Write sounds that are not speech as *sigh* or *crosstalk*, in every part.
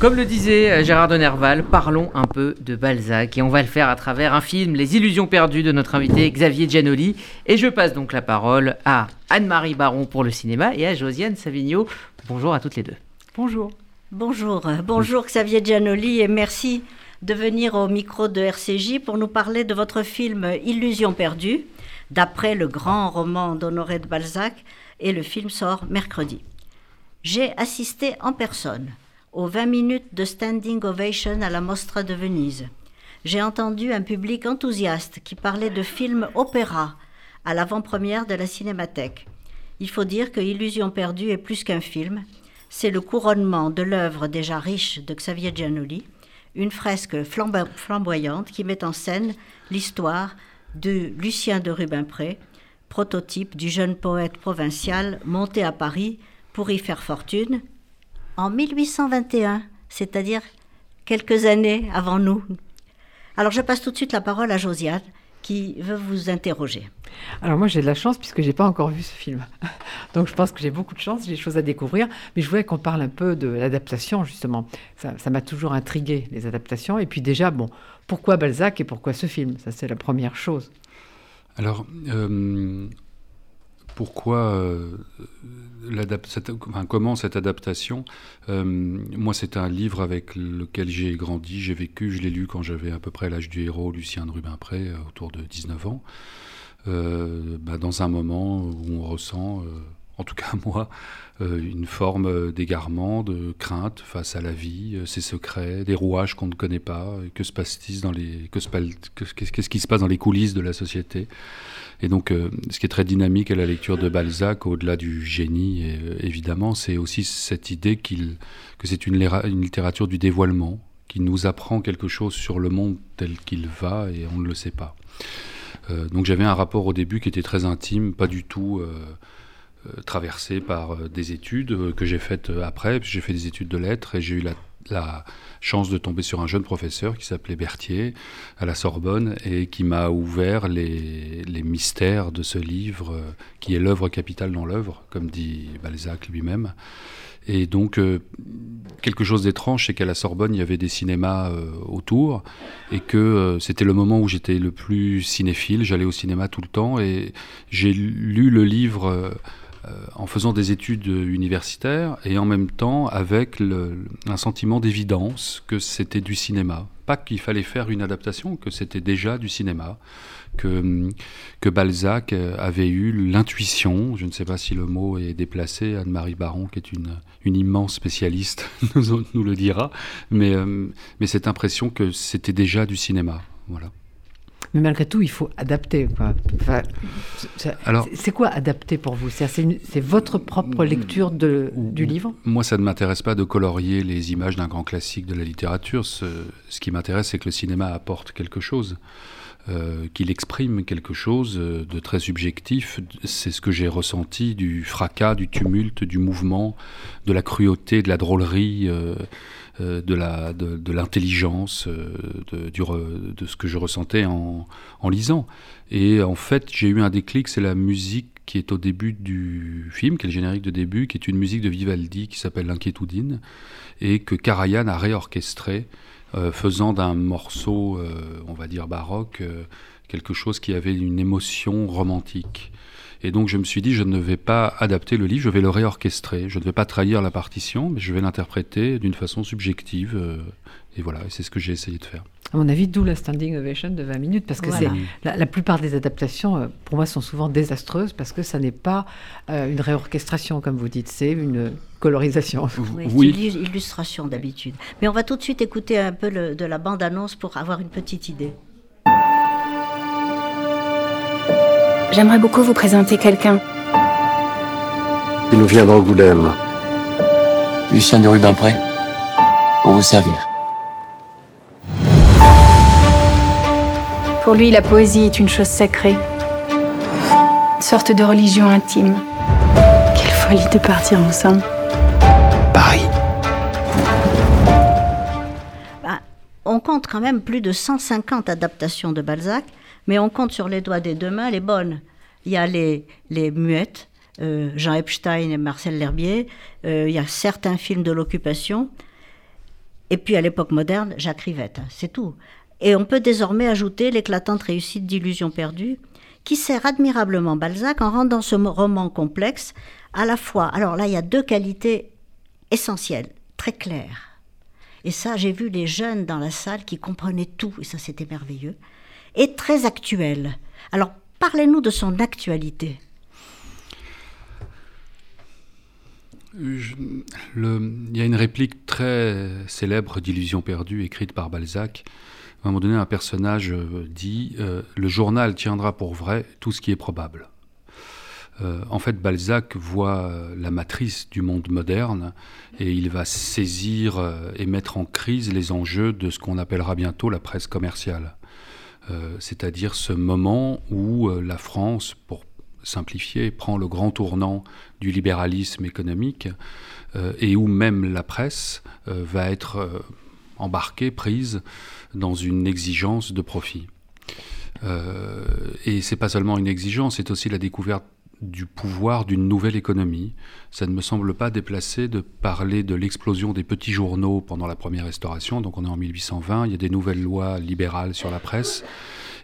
Comme le disait euh, Gérard de Nerval, parlons un peu de Balzac et on va le faire à travers un film, Les Illusions perdues de notre invité Xavier Giannoli. Et je passe donc la parole à Anne-Marie Baron pour le cinéma et à Josiane Savigno. Bonjour à toutes les deux. Bonjour. Bonjour, bonjour Xavier Giannoli et merci de venir au micro de RCJ pour nous parler de votre film Illusions perdues, d'après le grand roman d'Honoré de Balzac, et le film sort mercredi. J'ai assisté en personne aux 20 minutes de standing ovation à la Mostra de Venise. J'ai entendu un public enthousiaste qui parlait de films opéra à l'avant-première de la Cinémathèque. Il faut dire que Illusion perdue est plus qu'un film, c'est le couronnement de l'œuvre déjà riche de Xavier Giannoli, une fresque flamboyante qui met en scène l'histoire de Lucien de Rubempré, prototype du jeune poète provincial monté à Paris pour y faire fortune en 1821, c'est-à-dire quelques années avant nous. Alors je passe tout de suite la parole à Josiane qui veut vous interroger. Alors moi j'ai de la chance puisque j'ai pas encore vu ce film. *laughs* Donc je pense que j'ai beaucoup de chance, j'ai des choses à découvrir. Mais je voulais qu'on parle un peu de l'adaptation justement. Ça m'a toujours intrigué les adaptations. Et puis déjà, bon, pourquoi Balzac et pourquoi ce film? Ça c'est la première chose. Alors, euh, pourquoi euh, comment cette adaptation euh, Moi, c'est un livre avec lequel j'ai grandi, j'ai vécu, je l'ai lu quand j'avais à peu près l'âge du héros, Lucien de Rubempré, euh, autour de 19 ans. Bah, dans un moment où on ressent, en tout cas moi, une forme d'égarement, de crainte face à la vie, ses secrets, des rouages qu'on ne connaît pas, que se passe-t-il dans les, qu'est-ce qui se passe dans les coulisses de la société et donc, euh, ce qui est très dynamique à la lecture de Balzac, au-delà du génie, euh, évidemment, c'est aussi cette idée qu'il, que c'est une, littérature du dévoilement, qui nous apprend quelque chose sur le monde tel qu'il va et on ne le sait pas. Euh, donc j'avais un rapport au début qui était très intime, pas du tout traversé par des études que j'ai faites après. J'ai fait des études de lettres et j'ai eu la chance de tomber sur un jeune professeur qui s'appelait Berthier à la Sorbonne et qui m'a ouvert les, mystères de ce livre euh, qui est l'œuvre capitale dans l'œuvre, comme dit Balzac lui-même. Et donc, euh, quelque chose d'étrange, c'est qu'à la Sorbonne, il y avait des cinémas euh, autour, et que c'était le moment où j'étais le plus cinéphile. J'allais au cinéma tout le temps, et j'ai lu le livre euh, en faisant des études universitaires et en même temps avec un sentiment d'évidence que c'était du cinéma. Pas qu'il fallait faire une adaptation, que c'était déjà du cinéma, que, que Balzac avait eu l'intuition, je ne sais pas si le mot est déplacé, Anne-Marie Baron, qui est une, immense spécialiste, *laughs* nous, nous le dira, mais, euh, mais cette impression que c'était déjà du cinéma. Voilà. Mais malgré tout, il faut adapter. c'est quoi adapter pour vous? C'est votre propre lecture de, du livre? Moi, ça ne m'intéresse pas de colorier les images d'un grand classique de la littérature. Ce, ce qui m'intéresse, c'est que le cinéma apporte quelque chose. Euh, qu'il exprime quelque chose de très subjectif. C'est ce que j'ai ressenti du fracas, du tumulte, du mouvement, de la cruauté, de la drôlerie. Euh, euh, de, la, de, l'intelligence, euh, de, de, ce que je ressentais en, en lisant. Et en fait, j'ai eu un déclic, c'est la musique qui est au début du film, qui est le générique de début, qui est une musique de Vivaldi qui s'appelle L'Inquiétudine, et que Karajan a réorchestré, euh, faisant d'un morceau, on va dire baroque, quelque chose qui avait une émotion romantique. Et donc je me suis dit, je ne vais pas adapter le livre, je vais le réorchestrer. Je ne vais pas trahir la partition, mais je vais l'interpréter d'une façon subjective. Euh, et voilà, c'est ce que j'ai essayé de faire. À mon avis, d'où la standing ovation de 20 minutes, parce que c'est la, plupart des adaptations, euh, pour moi, sont souvent désastreuses, parce que ça n'est pas euh, une réorchestration, comme vous dites, c'est une colorisation. Oui, c'est une illustration d'habitude. Mais on va tout de suite écouter un peu de la bande-annonce pour avoir une petite idée. J'aimerais beaucoup vous présenter quelqu'un. Il nous vient d'Angoulême. Lucien de Rubempré, pour vous servir. Pour lui, la poésie est une chose sacrée. Une sorte de religion intime. Quelle folie de partir ensemble. Paris. Bah, on compte quand même plus de 150 adaptations de Balzac mais on compte sur les doigts des deux mains les bonnes. Il y a les, les muettes, euh, Jean Epstein et Marcel L'Herbier, euh, il y a certains films de l'occupation. Et puis à l'époque moderne, Jacques Rivette, c'est tout. Et on peut désormais ajouter l'éclatante réussite d'Illusions perdues, qui sert admirablement Balzac en rendant ce roman complexe à la fois. Alors là, il y a deux qualités essentielles, très claires. Et ça, j'ai vu les jeunes dans la salle qui comprenaient tout, et ça c'était merveilleux, et très actuel. Alors, parlez-nous de son actualité. il y a une réplique très célèbre d'Illusion perdue écrite par Balzac. À un moment donné, un personnage euh, dit euh, Le journal tiendra pour vrai tout ce qui est probable. Euh, en fait, Balzac voit la matrice du monde moderne et il va saisir et mettre en crise les enjeux de ce qu'on appellera bientôt la presse commerciale. C'est-à-dire ce moment où la France, pour simplifié, prend le grand tournant du libéralisme économique euh, et où même la presse euh, va être euh, embarquée, prise dans une exigence de profit. et c'est pas seulement une exigence, c'est aussi la découverte du pouvoir d'une nouvelle économie. Ça ne me semble pas déplacé de parler de l'explosion des petits journaux pendant la première restauration. Donc on est en 1820, il y a des nouvelles lois libérales sur la presse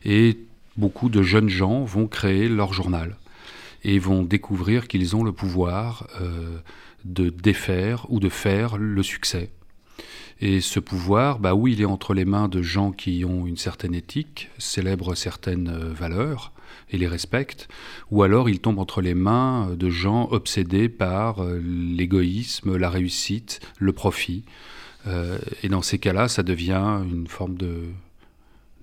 et beaucoup de jeunes gens vont créer leur journal et vont découvrir qu'ils ont le pouvoir euh, de défaire ou de faire le succès. Et ce pouvoir, bah oui, il est entre les mains de gens qui ont une certaine éthique, célèbrent certaines euh, valeurs et les respectent, ou alors il tombe entre les mains de gens obsédés par euh, l'égoïsme, la réussite, le profit. et dans ces cas-là, ça devient une forme de,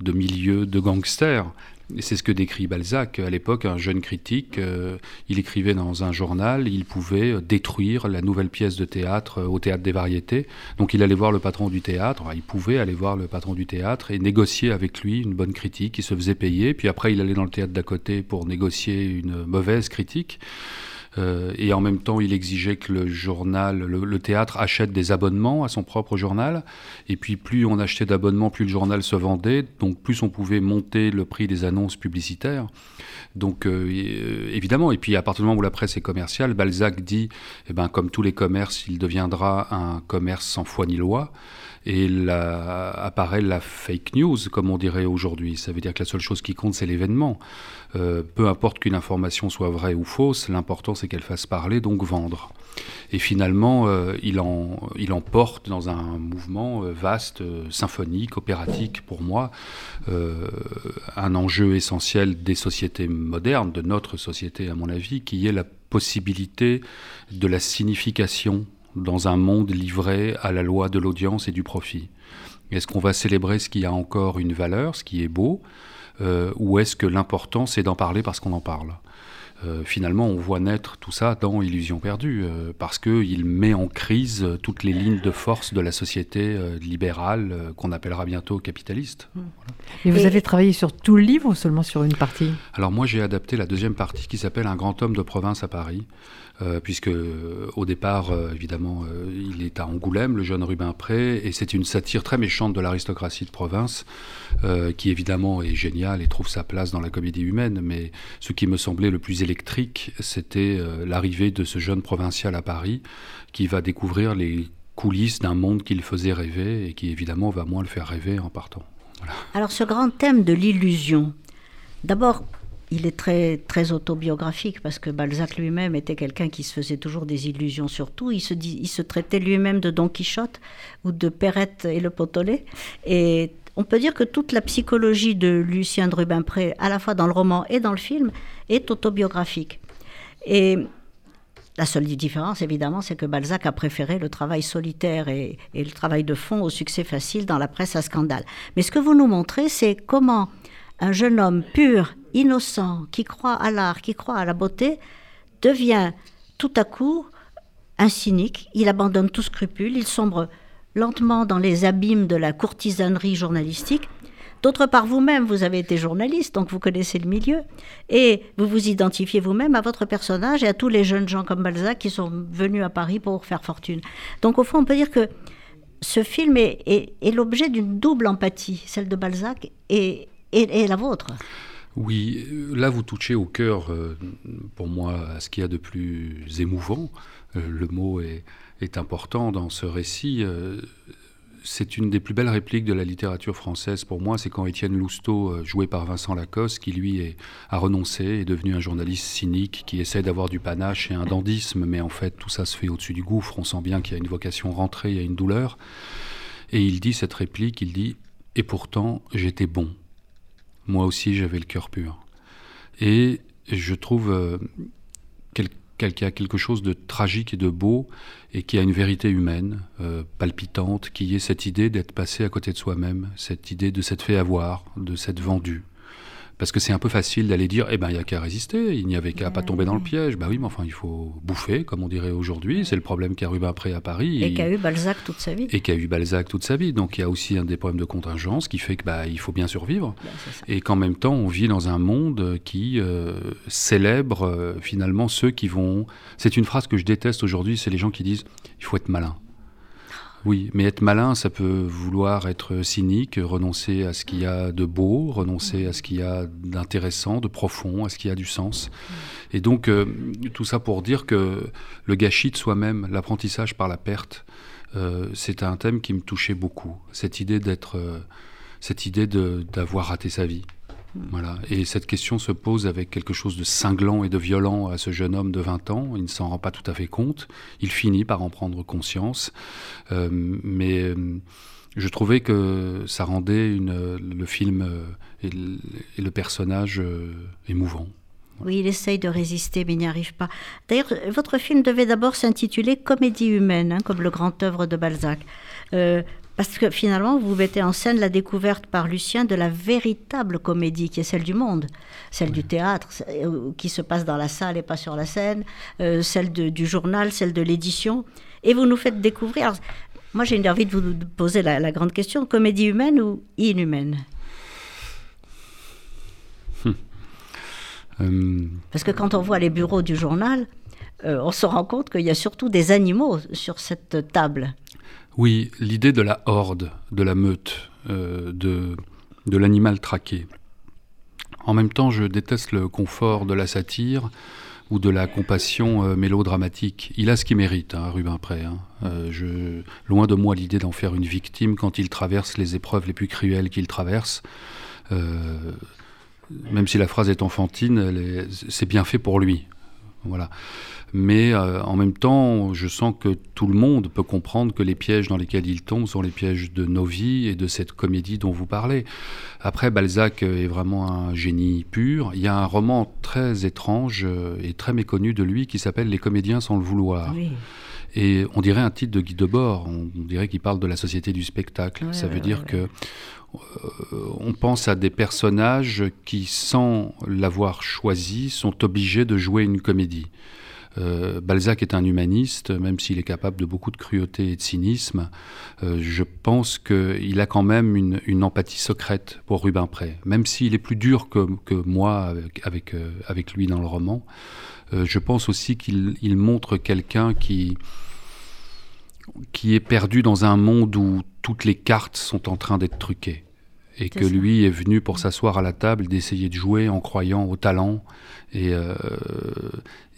de milieu de gangsters c'est ce que décrit Balzac. À l'époque, un jeune critique, euh, il écrivait dans un journal, il pouvait euh, détruire la nouvelle pièce de théâtre euh, au théâtre des variétés. Donc il allait voir le patron du théâtre, il pouvait aller voir le patron du théâtre et négocier avec lui une bonne critique, il se faisait payer, puis après il allait dans le théâtre d'à côté pour négocier une mauvaise critique. Euh, et en même temps, il exigeait que le journal, le, théâtre achète des abonnements à son propre journal. Et puis, plus on achetait d'abonnements, plus le journal se vendait. Donc, plus on pouvait monter le prix des annonces publicitaires. Donc, euh, euh, évidemment, et puis à partir du moment où la presse est commerciale, Balzac dit, eh ben, comme tous les commerces, il deviendra un commerce sans foi ni loi et apparaît la fake news, comme on dirait aujourd'hui. Ça veut dire que la seule chose qui compte, c'est l'événement. Euh, peu importe qu'une information soit vraie ou fausse, l'important c'est qu'elle fasse parler, donc vendre. Et finalement, euh, il, en, il porte dans un mouvement euh, vaste, symphonique, opératique pour moi, un enjeu essentiel des sociétés modernes, de notre société à mon avis, qui est la possibilité de la signification dans un monde livré à la loi de l'audience et du profit. Est-ce qu'on va célébrer ce qui a encore une valeur, ce qui est beau, euh, ou est-ce que l'important c'est d'en parler parce qu'on en parle? Euh, finalement, on voit naître tout ça dans Illusion perdue, euh, parce qu'il met en crise toutes les lignes de force de la société libérale qu'on appellera bientôt capitaliste. Mmh. Et vous avez travaillé sur tout le livre ou seulement sur une partie? Alors moi, j'ai adapté la deuxième partie qui s'appelle Un grand homme de province à Paris, euh, puisque euh, au départ, euh, évidemment, il est à Angoulême, le jeune Rubempré, et c'est une satire très méchante de l'aristocratie de province, qui évidemment est géniale et trouve sa place dans la comédie humaine, mais ce qui me semblait le plus électrique, c'était l'arrivée de ce jeune provincial à Paris, qui va découvrir les coulisses d'un monde qui le faisait rêver, et qui évidemment va moins le faire rêver en partant. Alors ce grand thème de l'illusion, d'abord, il est très, très autobiographique parce que Balzac lui-même était quelqu'un qui se faisait toujours des illusions sur tout. Il se, dit, il se traitait lui-même de Don Quichotte ou de Perrette et le Potolet. Et on peut dire que toute la psychologie de Lucien de Rubempré, à la fois dans le roman et dans le film, est autobiographique. Et la seule différence, évidemment, c'est que Balzac a préféré le travail solitaire et, le travail de fond au succès facile dans la presse à scandale. Mais ce que vous nous montrez, c'est comment un jeune homme pur, innocent, qui croit à l'art, qui croit à la beauté, devient tout à coup un cynique, il abandonne tout scrupule, il sombre lentement dans les abîmes de la courtisanerie journalistique. D'autre part, vous-même, vous avez été journaliste, donc vous connaissez le milieu, et vous vous identifiez vous-même à votre personnage et à tous les jeunes gens comme Balzac qui sont venus à Paris pour faire fortune. Donc au fond, on peut dire que ce film est, l'objet d'une double empathie, celle de Balzac et, et, la vôtre. Oui, là vous touchez au cœur, euh, pour moi, à ce qu'il y a de plus émouvant. Euh, le mot est, important dans ce récit. Euh, c'est une des plus belles répliques de la littérature française pour moi, c'est quand Étienne Lousteau, euh, joué par Vincent Lacoste, qui lui est, a renoncé, est devenu un journaliste cynique qui essaie d'avoir du panache et un dandisme, mais en fait tout ça se fait au-dessus du gouffre, on sent bien qu'il y a une vocation rentrée, il y a une douleur. Et il dit cette réplique, il dit « Et pourtant j'étais bon. Moi aussi j'avais le cœur pur. » Et je trouve euh, qu'il y a quelque chose de tragique et de beau et qui a une vérité humaine, euh, palpitante, qui est cette idée d'être passé à côté de soi-même, cette idée de s'être fait avoir, de s'être vendu, parce que c'est un peu facile d'aller dire, eh ben, il n'y a qu'à résister, il n'y avait qu'à pas tomber dans le piège. Bah oui, mais enfin, il faut bouffer, comme on dirait aujourd'hui. C'est le problème qu'a Rubin Pré à Paris. Et, qu'a eu Balzac toute sa vie. Et qu'a eu Balzac toute sa vie. Donc il y a aussi un des problèmes de contingence qui fait que bah, il faut bien survivre. Bah, et qu'en même temps, on vit dans un monde qui euh, célèbre euh, finalement ceux qui vont. C'est une phrase que je déteste aujourd'hui, c'est les gens qui disent, il faut être malin. Oui, mais être malin, ça peut vouloir être cynique, renoncer à ce qu'il y a de beau, renoncer à ce qu'il y a d'intéressant, de profond, à ce qu'il y a du sens. Et donc, euh, tout ça pour dire que le gâchis de soi-même, l'apprentissage par la perte, euh, c'est un thème qui me touchait beaucoup. Cette idée d'être, euh, cette idée d'avoir raté sa vie. Voilà. Et cette question se pose avec quelque chose de cinglant et de violent à ce jeune homme de 20 ans. Il ne s'en rend pas tout à fait compte. Il finit par en prendre conscience. Euh, mais euh, je trouvais que ça rendait le film euh, et, le, personnage émouvant. Oui, il essaye de résister, mais il n'y arrive pas. D'ailleurs, votre film devait d'abord s'intituler Comédie humaine, hein, comme le grand œuvre de Balzac. Parce que finalement, vous mettez en scène la découverte par Lucien de la véritable comédie qui est celle du monde, celle du théâtre, euh, qui se passe dans la salle et pas sur la scène, euh, celle du journal, celle de l'édition. Et vous nous faites découvrir. moi, j'ai envie de vous poser la, grande question comédie humaine ou inhumaine? Hum. Euh, Parce que quand on voit les bureaux du journal, on se rend compte qu'il y a surtout des animaux sur cette table. Oui, l'idée de la horde, de la meute, euh, de, l'animal traqué. En même temps, je déteste le confort de la satire ou de la compassion euh, mélodramatique. Il a ce qu'il mérite, hein, Rubin Pré. Hein. Euh, loin de moi l'idée d'en faire une victime quand il traverse les épreuves les plus cruelles qu'il traverse. même si la phrase est enfantine, c'est bien fait pour lui. Voilà mais euh, en même temps, je sens que tout le monde peut comprendre que les pièges dans lesquels il tombe sont les pièges de nos vies et de cette comédie dont vous parlez. Après, Balzac est vraiment un génie pur. Il y a un roman très étrange euh, et très méconnu de lui qui s'appelle Les comédiens sans le vouloir. Et on dirait un titre de Guy Debord, on dirait qu'il parle de la société du spectacle. Ça veut dire que euh, on pense à des personnages qui, sans l'avoir choisi, sont obligés de jouer une comédie. Euh, Balzac est un humaniste, même s'il est capable de beaucoup de cruauté et de cynisme. Euh, je pense qu'il a quand même une, empathie secrète pour Rubempré, même s'il est plus dur que, moi avec, avec, lui dans le roman. Je pense aussi qu'il montre quelqu'un qui qui est perdu dans un monde où toutes les cartes sont en train d'être truquées. Et que lui est venu pour s'asseoir à la table, d'essayer de jouer en croyant au talent. Et, euh,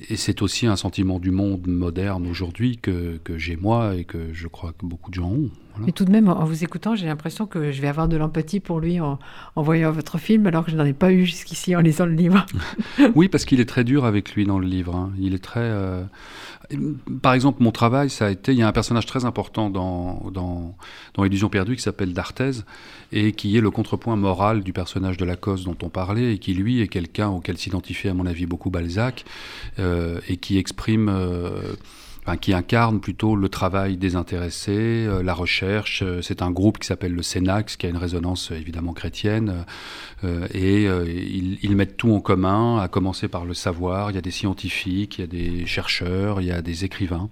et c'est aussi un sentiment du monde moderne aujourd'hui que, que j'ai moi et que je crois que beaucoup de gens ont. Mais tout de même, en vous écoutant, j'ai l'impression que je vais avoir de l'empathie pour lui en, en, voyant votre film, alors que je n'en ai pas eu jusqu'ici en lisant le livre. *laughs* oui, parce qu'il est très dur avec lui dans le livre. Hein. Il est très. Euh, par exemple, mon travail, ça a été. Il y a un personnage très important dans, dans, dans Illusion perdue qui s'appelle D'Arthez et qui est le contrepoint moral du personnage de Lacoste dont on parlait et qui, lui, est quelqu'un auquel s'identifiait, à mon avis, beaucoup Balzac euh, et qui exprime. Euh, qui incarne plutôt le travail désintéressé, euh, la recherche. Euh, c'est un groupe qui s'appelle le Sénax, qui a une résonance euh, évidemment chrétienne, et ils, mettent tout en commun, à commencer par le savoir. Il y a des scientifiques, il y a des chercheurs, il y a des écrivains.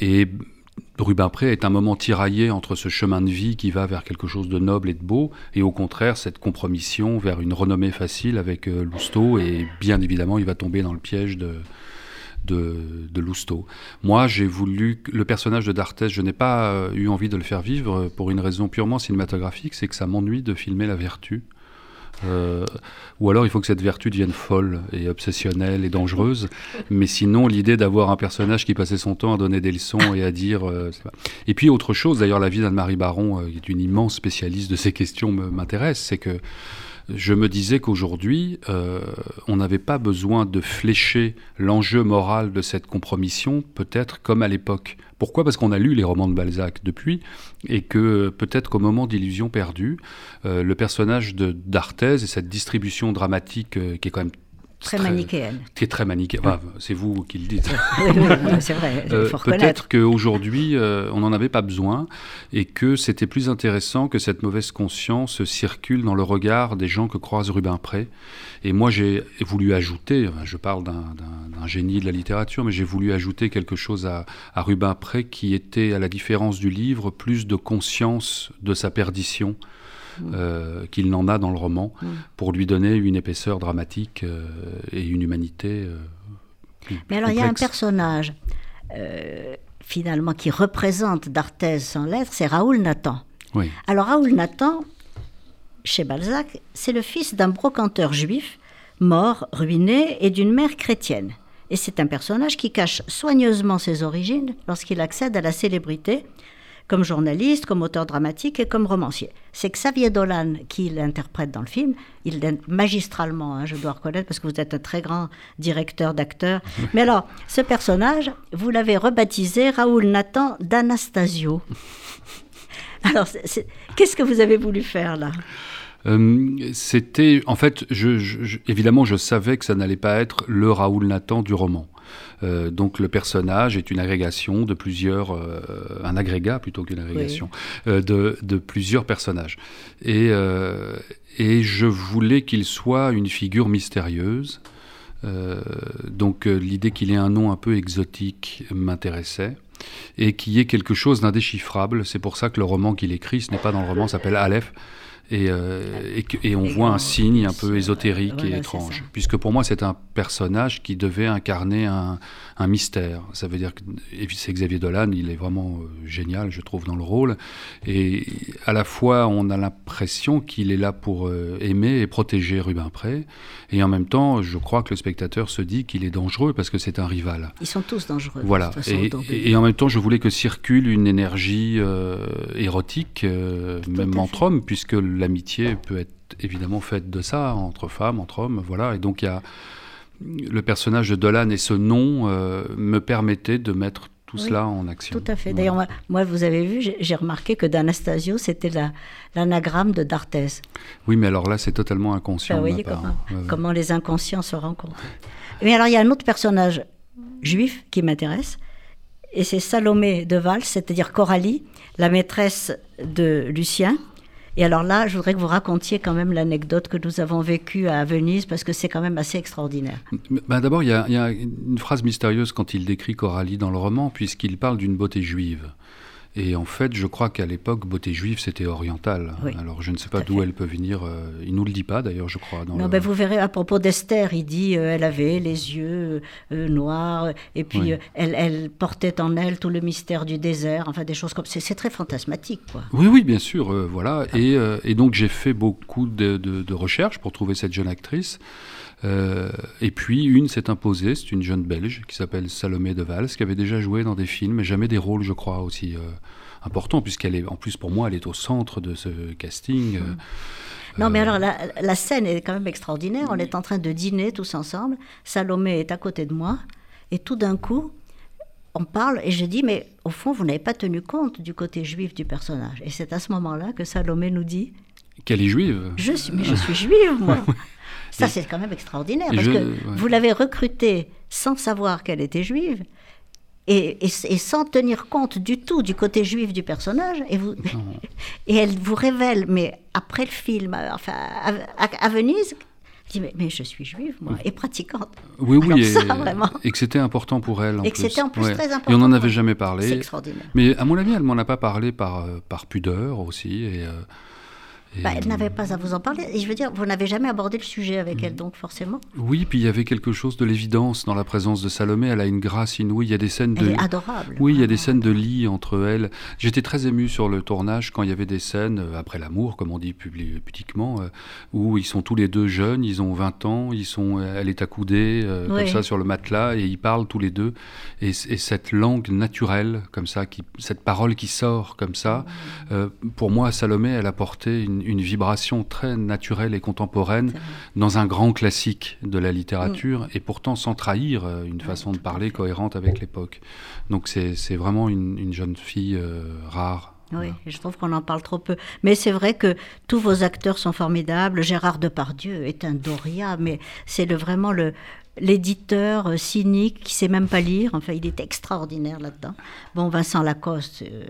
et Rubempré est un moment tiraillé entre ce chemin de vie qui va vers quelque chose de noble et de beau, et au contraire cette compromission vers une renommée facile avec Lousteau, et bien évidemment il va tomber dans le piège de, de, de Lousteau. Moi, j'ai voulu. Le personnage de D'Arthez, je n'ai pas euh, eu envie de le faire vivre pour une raison purement cinématographique c'est que ça m'ennuie de filmer la vertu. Euh, ou alors il faut que cette vertu devienne folle et obsessionnelle et *laughs* dangereuse. Mais sinon, l'idée d'avoir un personnage qui passait son temps à donner des leçons et à dire. euh, et puis autre chose, d'ailleurs, la vie d'Anne-Marie Baron, euh, qui est une immense spécialiste de ces questions, m'intéresse. C'est que je me disais qu'aujourd'hui, euh, on n'avait pas besoin de flécher l'enjeu moral de cette compromission, peut-être comme à l'époque. Pourquoi? Parce qu'on a lu les romans de Balzac depuis, et que peut-être qu'au moment d'Illusion perdue, euh, le personnage d'Arthez et cette distribution dramatique euh, qui est quand même Très manichéenne. qui est très manichéenne. C'est vous qui le dites. *laughs* C'est vrai, il Euh, faut. Peut-être qu'aujourd'hui, euh, on n'en avait pas besoin et que c'était plus intéressant que cette mauvaise conscience circule dans le regard des gens que croise Rubempré. Et moi, j'ai voulu ajouter, je parle d'un- génie de la littérature, mais j'ai voulu ajouter quelque chose à, à Rubempré qui était, à la différence du livre, plus de conscience de sa perdition. Euh, qu'il n'en a dans le roman, Mm. pour lui donner une épaisseur dramatique euh, et une humanité. euh, plus- Mais alors, il y a un personnage, finalement, qui représente d'Arthez sans lettres, c'est Raoul Nathan. Oui. Alors, Raoul Nathan, chez Balzac, c'est le fils d'un brocanteur juif, mort, ruiné, et d'une mère chrétienne. Et c'est un personnage qui cache soigneusement ses origines lorsqu'il accède à la célébrité, comme journaliste, comme auteur dramatique et comme romancier. C'est Xavier Dolan qui l'interprète dans le film. Il l'aide magistralement, hein, je dois reconnaître, parce que vous êtes un très grand directeur d'acteurs. *laughs* Mais alors, ce personnage, vous l'avez rebaptisé Raoul Nathan d'Anastasio. *laughs* Alors, qu'est-ce que vous avez voulu faire là? Euh, C'était, en fait, je, je- je- évidemment, je savais que ça n'allait pas être le Raoul Nathan du roman. Euh, donc le personnage est une agrégation de plusieurs, euh, un agrégat plutôt qu'une agrégation, euh, de, de plusieurs personnages. Et, et je voulais qu'il soit une figure mystérieuse. Donc l'idée qu'il ait un nom un peu exotique m'intéressait et qu'il y ait quelque chose d'indéchiffrable. C'est pour ça que le roman qu'il écrit, ce n'est pas dans le roman, s'appelle Aleph. Et, euh, et, on Et voit on- un signe un peu ésotérique Voilà, et étrange. Puisque pour moi, c'est un personnage qui devait incarner un, un mystère. Ça veut dire que c'est Xavier Dolan, il est vraiment euh, génial, je trouve, dans le rôle. Et à la fois, on a l'impression qu'il est là pour euh, aimer et protéger Rubempré. Et en même temps, je crois que le spectateur se dit qu'il est dangereux parce que c'est un rival. Ils sont tous dangereux. de Voilà. toute façon, Et, en même temps, je voulais que circule une énergie érotique, même entre hommes, puisque l'amitié peut être évidemment faite de ça, entre femmes, entre hommes. Voilà. Et donc, il y a le personnage de Dolan et ce nom euh, me permettaient de mettre tout Oui, cela en action. Tout à fait. Voilà. D'ailleurs, moi, moi, vous avez vu, j'ai remarqué que d'Anastasio, c'était la- l'anagramme de d'Arthez. Oui, mais alors là, c'est totalement inconscient. Vous ma voyez comment. Ouais, ouais. comment les inconscients se rencontrent. Mais alors, il y a un autre personnage juif qui m'intéresse, et c'est Salomé de Val, c'est-à-dire Coralie, la maîtresse de Lucien. Et alors là, je voudrais que vous racontiez quand même l'anecdote que nous avons vécue à Venise, parce que c'est quand même assez extraordinaire. Ben, D'abord, il y, y a une phrase mystérieuse quand il décrit Coralie dans le roman, puisqu'il parle d'une beauté juive. Et en fait, je crois qu'à l'époque, beauté juive, c'était oriental. Oui, Alors, je ne sais pas d'où elle peut venir. euh, il nous le dit pas, d'ailleurs, je crois. Dans Non, le- ben vous verrez à propos d'Esther, il dit euh, elle avait les yeux euh, noirs et puis Oui. euh, elle, elle portait en elle tout le mystère du désert, enfin des choses comme c'est c'est très fantasmatique quoi. Oui, oui, bien sûr, euh, voilà. Et, euh, et donc j'ai fait beaucoup de, de- de recherches pour trouver cette jeune actrice. Euh, et puis une s'est imposée, c'est une jeune Belge qui s'appelle Salomé de Vals, qui avait déjà joué dans des films, mais jamais des rôles, je crois, aussi euh, importants, puisqu'elle est, en plus pour moi, elle est au centre de ce casting. euh, Non mais alors la, la scène est quand même extraordinaire, on est en train de dîner tous ensemble, Salomé est à côté de moi et tout d'un coup on parle et je dis mais au fond vous n'avez pas tenu compte du côté juif du personnage et c'est à ce moment-là que Salomé nous dit Qu'elle est juive. Je suis, mais je suis juive, moi. *laughs* Ça, c'est quand même extraordinaire, parce je- que ouais. vous l'avez recrutée sans savoir qu'elle était juive, et, et- et sans tenir compte du tout du côté juif du personnage, et, vous, *laughs* et elle vous révèle, mais après le film, enfin, à, à- à Venise, mais, mais je suis juive, moi, et pratiquante. Oui, oui, Alors et, ça, vraiment. et que c'était important pour elle. En Et que c'était en plus Ouais. très Et on important n'en avait jamais C'est parlé. extraordinaire. Mais à mon avis, elle m'en a pas parlé par, euh, par pudeur aussi. Et, euh, bah, elle n'avait pas à vous en parler. Et je veux dire, vous n'avez jamais abordé le sujet avec elle, donc forcément. Oui, puis il y avait quelque chose de l'évidence dans la présence de Salomé. Elle a une grâce inouïe. Il y a des scènes Elle de. est adorable. Oui, il y a des scènes de lit entre elles. J'étais très ému sur le tournage quand il y avait des scènes, euh, après l'amour, comme on dit publi- pudiquement, euh, où ils sont tous les deux jeunes, ils ont 20 ans, ils sont, elle est accoudée, euh, Oui. comme ça, sur le matelas, et ils parlent tous les deux. Et, et cette langue naturelle, comme ça, qui, cette parole qui sort comme ça, euh, pour moi, Salomé, elle apportait une, une vibration très naturelle et contemporaine dans un grand classique de la littérature, et pourtant sans trahir euh, une façon de parler cohérente avec l'époque. Donc c'est c'est vraiment une, une jeune fille euh, rare. Oui, je trouve qu'on en parle trop peu. Mais c'est vrai que tous vos acteurs sont formidables. Gérard Depardieu est un Doria, mais c'est le, vraiment le l'éditeur euh, cynique qui sait même pas lire. Enfin, il est extraordinaire là-dedans. Bon, Vincent Lacoste, euh,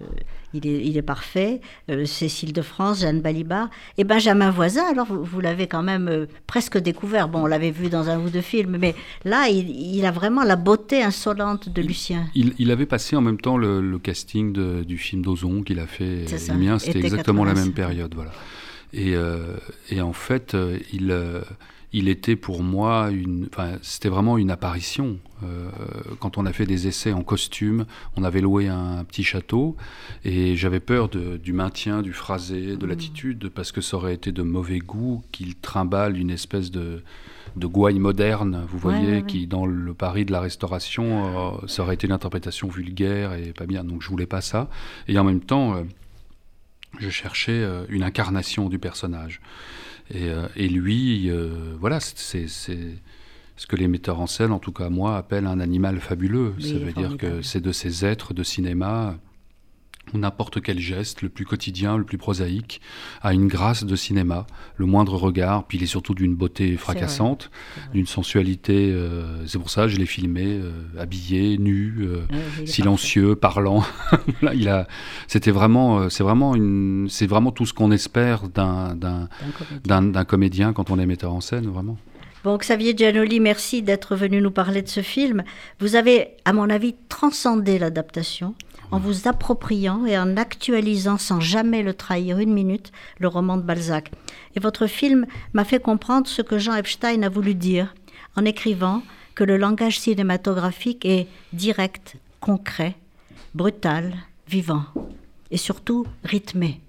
il, est, il est parfait. Euh, Cécile de France, Jeanne Balibar. Et Benjamin Voisin, alors vous, vous l'avez quand même euh, presque découvert. Bon, on l'avait vu dans un ou deux films, mais là, il, il a vraiment la beauté insolente de Lucien. Il, avait passé en même temps le, le casting de- du film d'Ozon qu'il a fait. Le mien, c'était exactement la 85. même période. Voilà. Et, et en fait, il, il était pour moi une. Enfin, c'était vraiment une apparition. Euh, quand on a fait des essais en costume, on avait loué un, petit château et j'avais peur de- du maintien, du phrasé, Mmh. de l'attitude, parce que ça aurait été de mauvais goût qu'il trimballe une espèce de de gouaille moderne, vous Ouais, voyez, ouais, ouais. qui dans le Paris de la Restauration, euh, ça aurait été une interprétation vulgaire et pas bien. Donc je voulais pas ça. Et en même temps, euh, je cherchais euh, une incarnation du personnage. Et, euh, et lui, euh, voilà, c'est- ce que les metteurs en scène, en tout cas moi, appellent un animal fabuleux. Oui, ça veut dire que c'est de ces êtres de cinéma où n'importe quel geste, le plus quotidien, le plus prosaïque, a une grâce de cinéma. Le moindre regard, puis il est surtout d'une beauté fracassante, d'une sensualité. euh, c'est pour ça que je l'ai filmé euh, habillé, nu, euh, est silencieux, parlant. *laughs* Il a. C'était vraiment, c'est vraiment une, c'est vraiment tout ce qu'on espère d'un d'un d'un d'un comédien quand on est metteur en scène, vraiment. Bon, Xavier Giannoli, merci d'être venu nous parler de ce film. Vous avez, à mon avis, transcendé l'adaptation en vous appropriant et en actualisant sans jamais le trahir une minute le roman de Balzac. Et votre film m'a fait comprendre ce que Jean Epstein a voulu dire en écrivant que le langage cinématographique est direct, concret, brutal, vivant et surtout rythmé.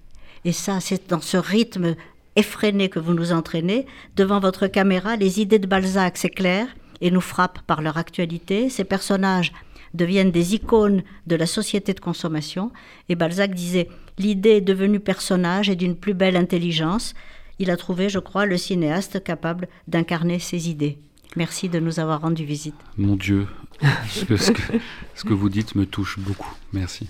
Et ça, c'est dans ce rythme effréné que vous nous entraînez. Devant votre caméra, les idées de Balzac s'éclairent et nous frappent par leur actualité. Ces personnages deviennent des icônes de la société de consommation. Et Balzac disait, l'idée est devenue personnage et d'une plus belle intelligence. Il a trouvé, je crois, le cinéaste capable d'incarner ses idées. Merci de nous avoir rendu visite. Mon Dieu, ce que, ce que, ce que vous dites me touche beaucoup. Merci.